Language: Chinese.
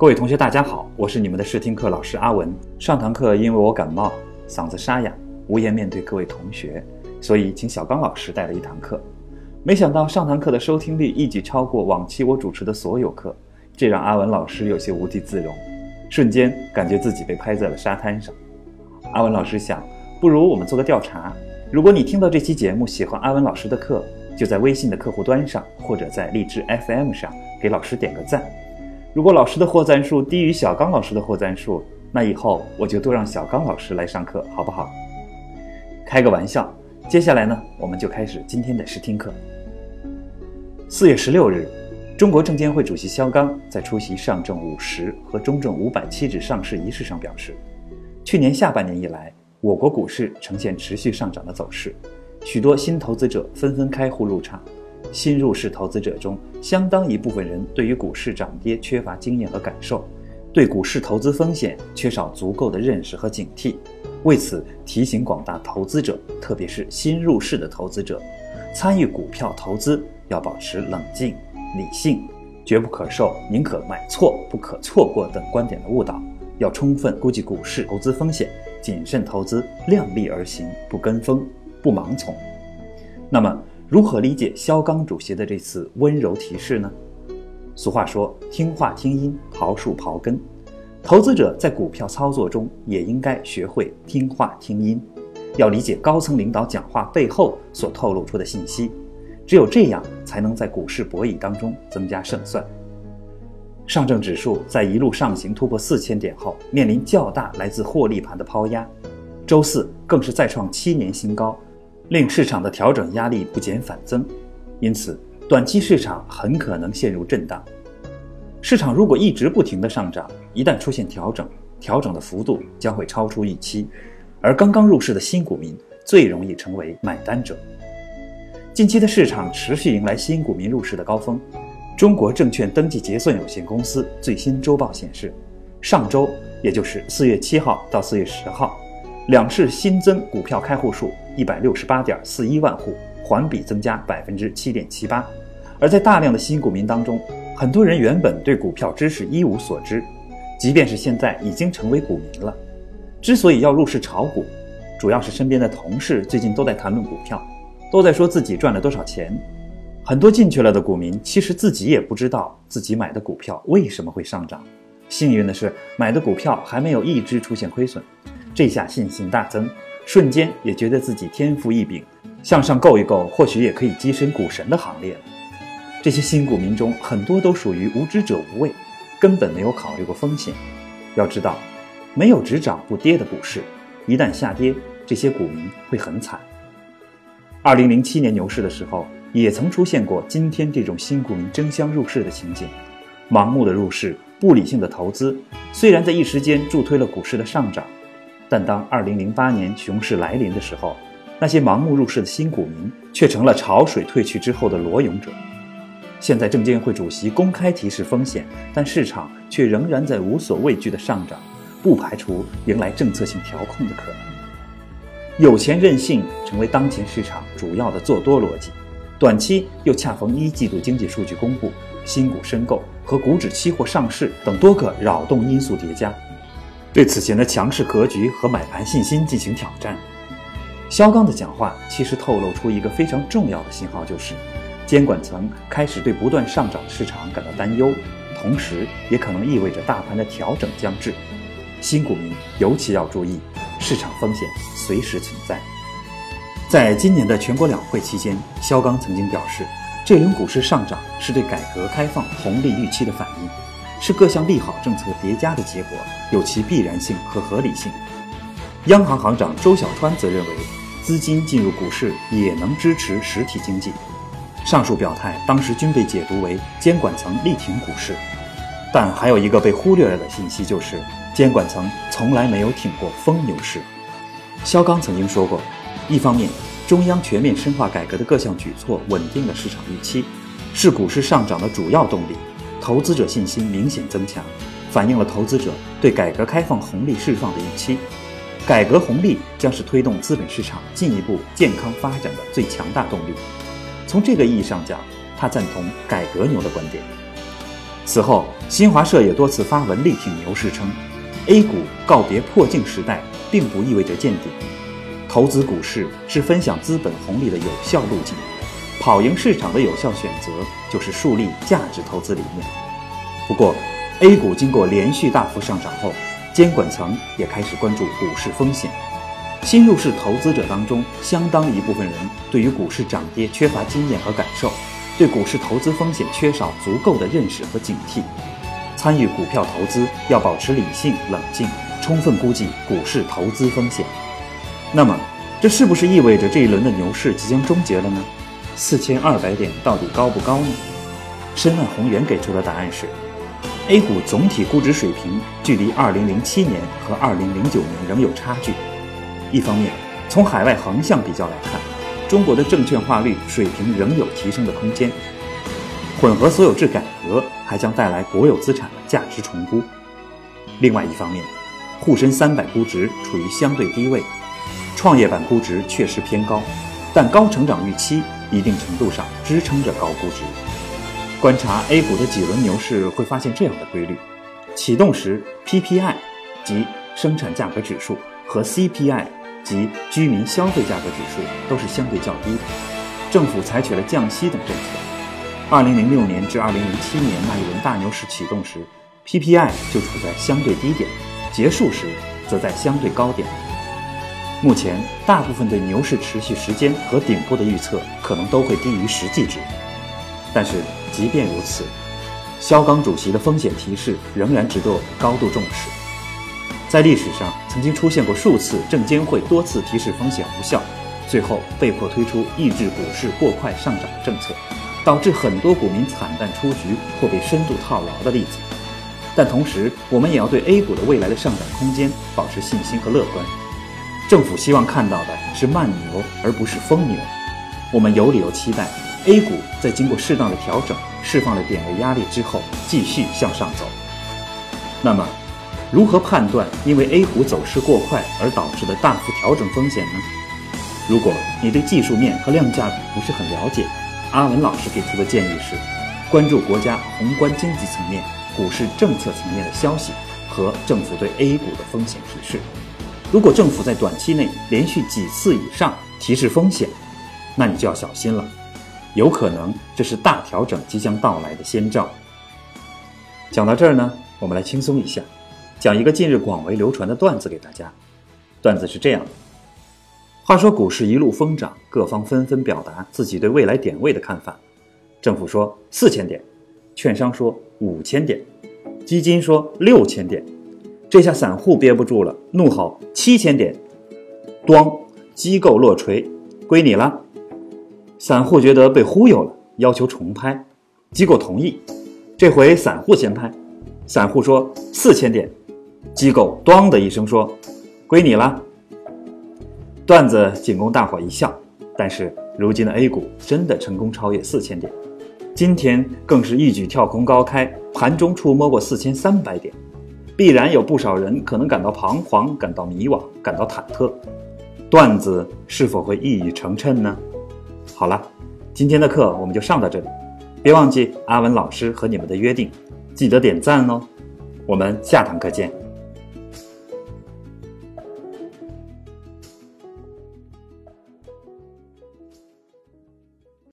各位同学，大家好，我是你们的试听课老师阿文。上堂课因为我感冒，嗓子沙哑，无颜面对各位同学，所以请小刚老师带了一堂课。没想到上堂课的收听率一举超过往期我主持的所有课，这让阿文老师有些无地自容，瞬间感觉自己被拍在了沙滩上。阿文老师想，不如我们做个调查，如果你听到这期节目喜欢阿文老师的课，就在微信的客户端上或者在荔枝 FM 上给老师点个赞。如果老师的获赞数低于小刚老师的获赞数，那以后我就多让小刚老师来上课，好不好？开个玩笑。接下来呢，我们就开始今天的试听课。四月十六日，中国证监会主席肖钢在出席上证五十和中证五百期指上市仪式上表示，去年下半年以来，我国股市呈现持续上涨的走势，许多新投资者纷纷开户入场。新入市投资者中，相当一部分人对于股市涨跌缺乏经验和感受，对股市投资风险缺少足够的认识和警惕。为此，提醒广大投资者，特别是新入市的投资者，参与股票投资要保持冷静、理性，绝不可受“宁可买错，不可错过”等观点的误导，要充分估计股市投资风险，谨慎投资，量力而行，不跟风，不盲从。那么，如何理解肖钢主席的这次温柔提示呢？俗话说：“听话听音，刨树刨根。”投资者在股票操作中也应该学会听话听音，要理解高层领导讲话背后所透露出的信息，只有这样才能在股市博弈当中增加胜算。上证指数在一路上行突破四千点后，面临较大来自获利盘的抛压，周四更是再创七年新高。令市场的调整压力不减反增，因此短期市场很可能陷入震荡。市场如果一直不停的上涨，一旦出现调整，调整的幅度将会超出预期，而刚刚入市的新股民最容易成为买单者。近期的市场持续迎来新股民入市的高峰。中国证券登记结算有限公司最新周报显示，上周也就是四月七号到四月十号。两市新增股票开户数一百六十八点四一万户，环比增加百分之七点七八。而在大量的新股民当中，很多人原本对股票知识一无所知，即便是现在已经成为股民了。之所以要入市炒股，主要是身边的同事最近都在谈论股票，都在说自己赚了多少钱。很多进去了的股民其实自己也不知道自己买的股票为什么会上涨。幸运的是，买的股票还没有一只出现亏损。这下信心大增，瞬间也觉得自己天赋异禀，向上够一够，或许也可以跻身股神的行列了。这些新股民中，很多都属于无知者无畏，根本没有考虑过风险。要知道，没有只涨不跌的股市，一旦下跌，这些股民会很惨。二零零七年牛市的时候，也曾出现过今天这种新股民争相入市的情景，盲目的入市，不理性的投资，虽然在一时间助推了股市的上涨。但当2008年熊市来临的时候，那些盲目入市的新股民却成了潮水退去之后的裸泳者。现在证监会主席公开提示风险，但市场却仍然在无所畏惧的上涨，不排除迎来政策性调控的可能。有钱任性成为当前市场主要的做多逻辑，短期又恰逢一季度经济数据公布、新股申购和股指期货上市等多个扰动因素叠加。对此前的强势格局和买盘信心进行挑战，肖钢的讲话其实透露出一个非常重要的信号，就是监管层开始对不断上涨的市场感到担忧，同时也可能意味着大盘的调整将至。新股民尤其要注意，市场风险随时存在。在今年的全国两会期间，肖钢曾经表示，这轮股市上涨是对改革开放红利预期的反应。是各项利好政策叠加的结果，有其必然性和合理性。央行行长周小川则认为，资金进入股市也能支持实体经济。上述表态当时均被解读为监管层力挺股市，但还有一个被忽略了的信息，就是监管层从来没有挺过疯牛市。肖钢曾经说过，一方面，中央全面深化改革的各项举措稳定了市场预期，是股市上涨的主要动力。投资者信心明显增强，反映了投资者对改革开放红利释放的预期。改革红利将是推动资本市场进一步健康发展的最强大动力。从这个意义上讲，他赞同“改革牛”的观点。此后，新华社也多次发文力挺牛市，称 A 股告别破净时代，并不意味着见顶。投资股市是分享资本红利的有效路径，跑赢市场的有效选择就是树立价值投资理念。不过，A 股经过连续大幅上涨后，监管层也开始关注股市风险。新入市投资者当中，相当一部分人对于股市涨跌缺乏经验和感受，对股市投资风险缺少足够的认识和警惕。参与股票投资要保持理性冷静，充分估计股市投资风险。那么，这是不是意味着这一轮的牛市即将终结了呢？四千二百点到底高不高呢？申万宏源给出的答案是：A 股总体估值水平距离二零零七年和二零零九年仍有差距。一方面，从海外横向比较来看，中国的证券化率水平仍有提升的空间。混合所有制改革还将带来国有资产的价值重估。另外一方面，沪深三百估值处于相对低位。创业板估值确实偏高，但高成长预期一定程度上支撑着高估值。观察 A 股的几轮牛市，会发现这样的规律：启动时 PPI 及生产价格指数和 CPI 及居民消费价格指数都是相对较低的。政府采取了降息等政策。2006年至2007年那一轮大牛市启动时，PPI 就处在相对低点，结束时则在相对高点。目前，大部分对牛市持续时间和顶部的预测可能都会低于实际值。但是，即便如此，肖钢主席的风险提示仍然值得我们高度重视。在历史上，曾经出现过数次证监会多次提示风险无效，最后被迫推出抑制股市过快上涨的政策，导致很多股民惨淡出局或被深度套牢的例子。但同时，我们也要对 A 股的未来的上涨空间保持信心和乐观。政府希望看到的是慢牛，而不是疯牛。我们有理由期待 A 股在经过适当的调整、释放了点位压力之后，继续向上走。那么，如何判断因为 A 股走势过快而导致的大幅调整风险呢？如果你对技术面和量价比不是很了解，阿文老师给出的建议是：关注国家宏观经济层面、股市政策层面的消息和政府对 A 股的风险提示。如果政府在短期内连续几次以上提示风险，那你就要小心了，有可能这是大调整即将到来的先兆。讲到这儿呢，我们来轻松一下，讲一个近日广为流传的段子给大家。段子是这样的：话说股市一路疯涨，各方纷纷表达自己对未来点位的看法。政府说四千点，券商说五千点，基金说六千点。这下散户憋不住了，怒吼：“七千点！”咣，机构落锤，归你了。散户觉得被忽悠了，要求重拍，机构同意。这回散户先拍，散户说：“四千点。”机构“咣”的一声说：“归你了。”段子仅供大伙一笑，但是如今的 A 股真的成功超越四千点，今天更是一举跳空高开，盘中触摸过四千三百点。必然有不少人可能感到彷徨，感到迷惘，感到忐忑。段子是否会一语成谶呢？好了，今天的课我们就上到这里。别忘记阿文老师和你们的约定，记得点赞哦。我们下堂课见。